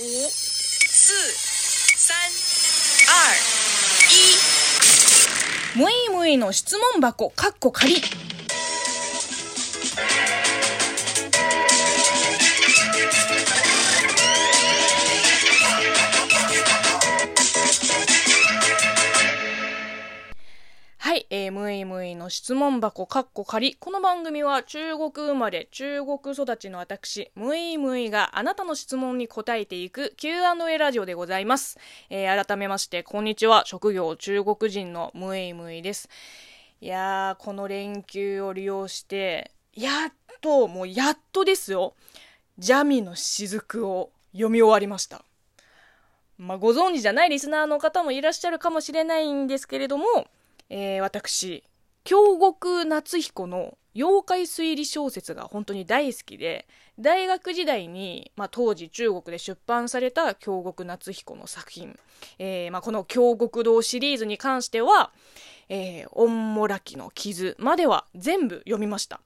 五、四、三、二、一。むいむいの質問箱、かっこ仮。むいむいの質問箱、かっこ仮。この番組は中国生まれ、中国育ちの私、むいむいがあなたの質問に答えていく Q&A ラジオでございます。えー、改めまして、こんにちは。職業中国人のむいむいです。いやー、この連休を利用して、やっと、もうやっとですよ。ジャミの雫を読み終わりました。まあ、ご存知じゃないリスナーの方もいらっしゃるかもしれないんですけれども、えー私、京極夏彦の妖怪推理小説が本当に大好きで、大学時代に、まあ、当時中国で出版された京極夏彦の作品、えーまあ、この京極堂シリーズに関しては、えー、オンモラキの傷までは全部読みました。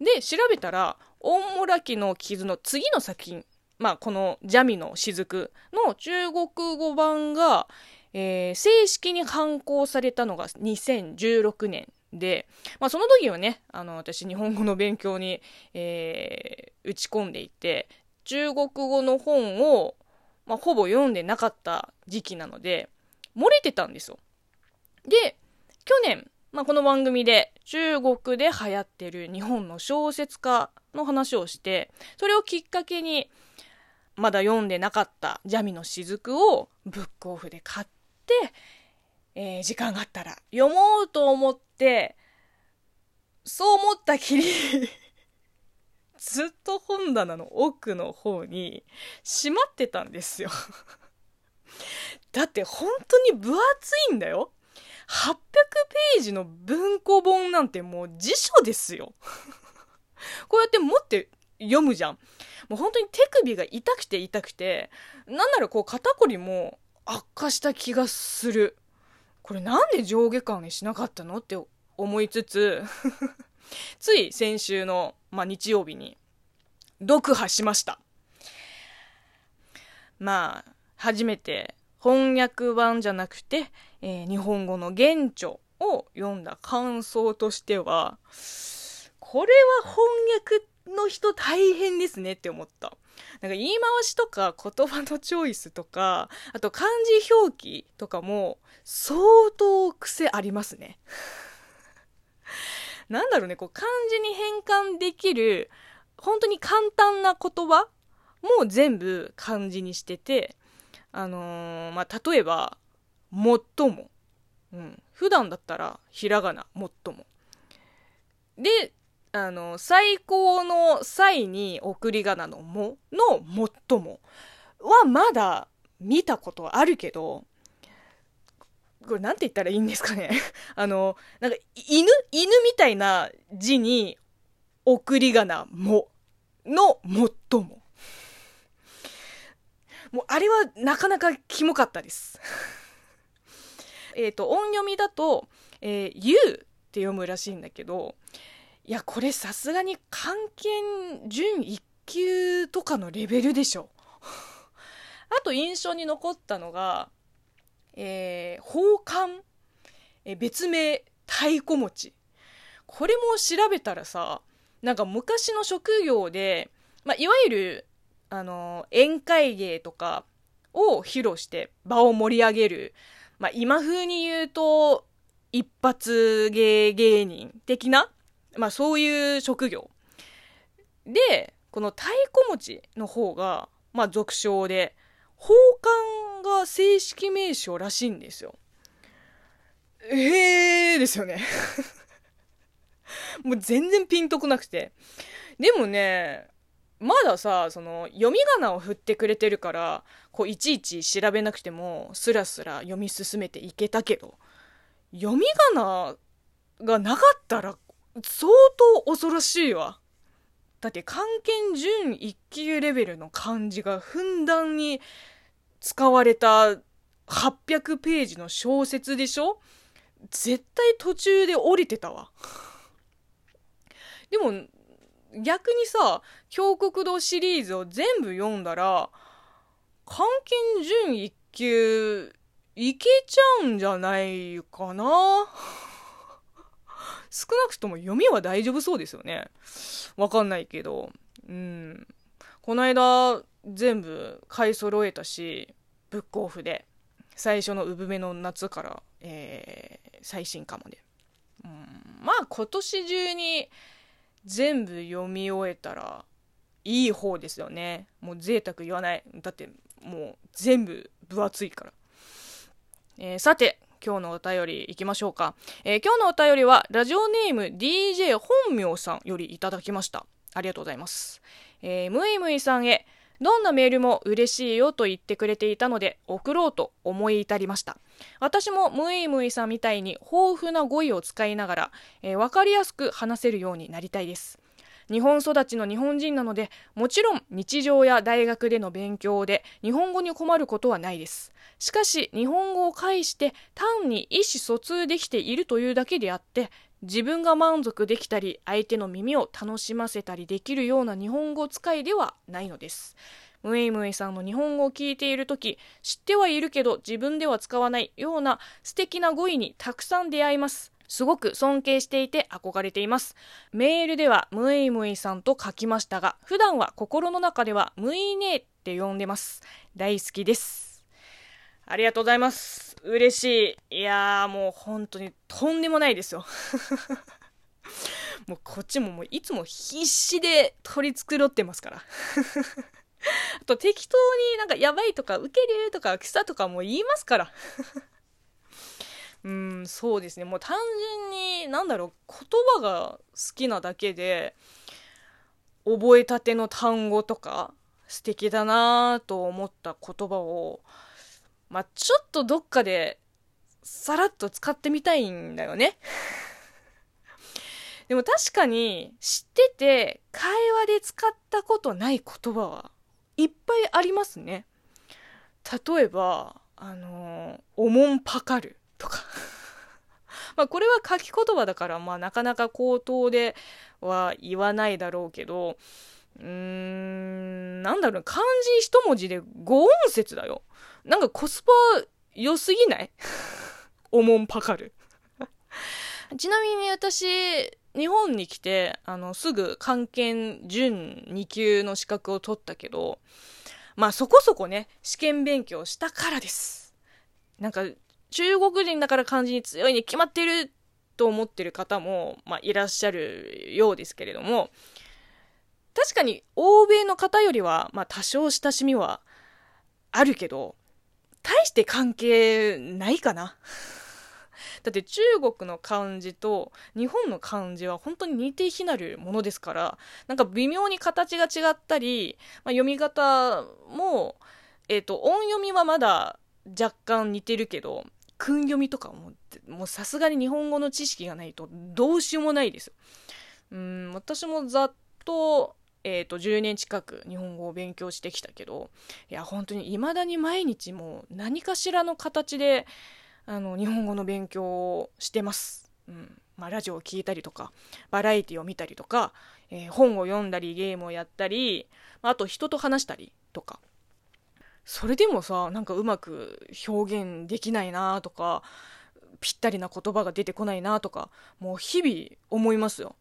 で、調べたら、オンモラキの傷の次の作品、まあ、このジャミの雫の中国語版が、えー正式に刊行されたのが2016年で、まあ、その時はね、あの、私、日本語の勉強に、えー打ち込んでいて、中国語の本を、まあ、ほぼ読んでなかった時期なので、漏れてたんですよ。で、去年、まあ、この番組で中国で流行ってる日本の小説家の話をして、それをきっかけに、まだ読んでなかったジャミの雫をブックオフで買って、えー時間があったら読もうと思って、そう思ったきり、ずっと本棚の奥の方にしまってたんですよ。だって本当に分厚いんだよ。800ページの文庫本なんてもう辞書ですよ。こうやって持って読むじゃん。もう本当に手首が痛くて痛くて、なんならこう肩こりも悪化した気がする。これなんで上下巻にしなかったのって思いつつ、つい先週の、まあ、日曜日に読破しました。まあ、初めて翻訳版じゃなくて、えー日本語の原著を読んだ感想としては、これは翻訳の人大変ですねって思った。なんか言い回しとか言葉のチョイスとか、あと漢字表記とかも相当癖ありますね。なんだろうね、こう漢字に変換できる本当に簡単な言葉も全部漢字にしてて、あのーまあ、例えば、もっとも。うん。普段だったら、ひらがな、もっとも。で、あの、最高の際に送り仮名のものもっともはまだ見たことあるけど、これなんて言ったらいいんですかね？あの、なんか、犬犬みたいな字に、送り仮名ものもっとも。もうあれはなかなかキモかったです。えっと、音読みだと、えー、ゆうって読むらしいんだけど、いや、これさすがに漢検準1級とかのレベルでしょ。あと印象に残ったのが、えー、宝冠、えー別名太鼓持ち。これも調べたらさ、なんか昔の職業で、まあ、いわゆる、あの宴会芸とかを披露して場を盛り上げる、まあ、今風に言うと、一発芸芸人的な、まあ、そういう職業。で、この太鼓持ちの方が、まあ、俗称で、宝冠が正式名称らしいんですよ。えーですよね。もう全然ピンとこなくて。でもね、まださ、その、読み仮名を振ってくれてるから、こう、いちいち調べなくても、スラスラ読み進めていけたけど、読み仮名がなかったら、相当恐ろしいわ。だって、漢検準1級レベルの漢字がふんだんに使われた800ページの小説でしょ？絶対途中で降りてたわ。でも、逆にさ、京国堂シリーズを全部読んだら、漢検準1級いけちゃうんじゃないかな？少なくとも読みは大丈夫そうですよね。わかんないけど。うん。この間、全部買い揃えたし、ブックオフで。最初の産めの夏から、えー、最新刊まで。うん、まあ今年中に全部読み終えたらいい方ですよね。もう贅沢言わない。だってもう全部分厚いから。えー、さて、今日のお便りいきましょうか。えー、今日のお便りは、ラジオネーム DJ 本名さんよりいただきました。ありがとうございます。えー、むいむいさんへ、どんなメールも嬉しいよと言ってくれていたので、送ろうと思い至りました。私もむいむいさんみたいに豊富な語彙を使いながら、えー、わかりやすく話せるようになりたいです。日本育ちの日本人なので、もちろん日常や大学での勉強で日本語に困ることはないです。しかし日本語を介して単に意思疎通できているというだけであって自分が満足できたり相手の耳を楽しませたりできるような日本語使いではないのです。ムエイムエイさんの日本語を聞いている時知ってはいるけど自分では使わないような素敵な語彙にたくさん出会います。すごく尊敬していて憧れています。メールではムイムイさんと書きましたが、普段は心の中ではムイネーって呼んでます。大好きです。ありがとうございます。嬉しい。いやーもう本当にとんでもないですよ。もうこっちももういつも必死で取り繕ってますから。あと適当になんかやばいとか受けるとか草とかも言いますから。うん、そうですね。もう単純に、なんだろう、言葉が好きなだけで、覚えたての単語とか、素敵だなと思った言葉を、まあ、ちょっとどっかで、さらっと使ってみたいんだよね。でも確かに、知ってて、会話で使ったことない言葉はいっぱいありますね。例えば、あのおもんぱかるとか。まあこれは書き言葉だから、まあなかなか口頭では言わないだろうけど、うーん、なんだろう、漢字一文字で五音節だよ。なんかコスパ良すぎない？おもんぱかる ちなみに私、日本に来て、あの、すぐ漢検準2級の資格を取ったけど、まあそこそこね、試験勉強したからです。なんか、中国人だから漢字に強いに決まってると思ってる方も、まあいらっしゃるようですけれども、確かに欧米の方よりは、まあ多少親しみはあるけど、大して関係ないかな。だって中国の漢字と日本の漢字は本当に似て非なるものですから、なんか微妙に形が違ったり、まあ、読み方も、えっ、ー、と、音読みはまだ若干似てるけど、訓読みとかも、もうさすがに日本語の知識がないとどうしようもないです。うん、私もざっと、え、ー、と、10年近く日本語を勉強してきたけど、いや、本当に未だに毎日もう何かしらの形で、あの、日本語の勉強をしてます。うん。まあ、ラジオを聴いたりとか、バラエティを見たりとか、えー、本を読んだり、ゲームをやったり、まあと人と話したりとか。それでもさ、なんかうまく表現できないなとか、ぴったりな言葉が出てこないなとか、もう日々思いますよ。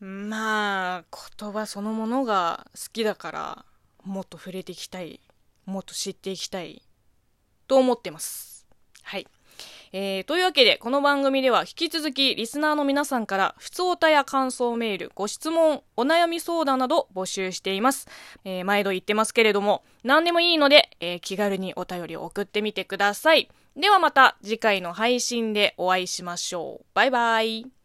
まあ、言葉そのものが好きだから、もっと触れていきたい、もっと知っていきたい、と思ってます。はい。えー、というわけで、この番組では引き続きリスナーの皆さんから、普通歌や感想メール、ご質問、お悩み相談など募集しています。えー、毎度言ってますけれども、何でもいいので、えー、気軽にお便りを送ってみてください。ではまた次回の配信でお会いしましょう。バイバイ。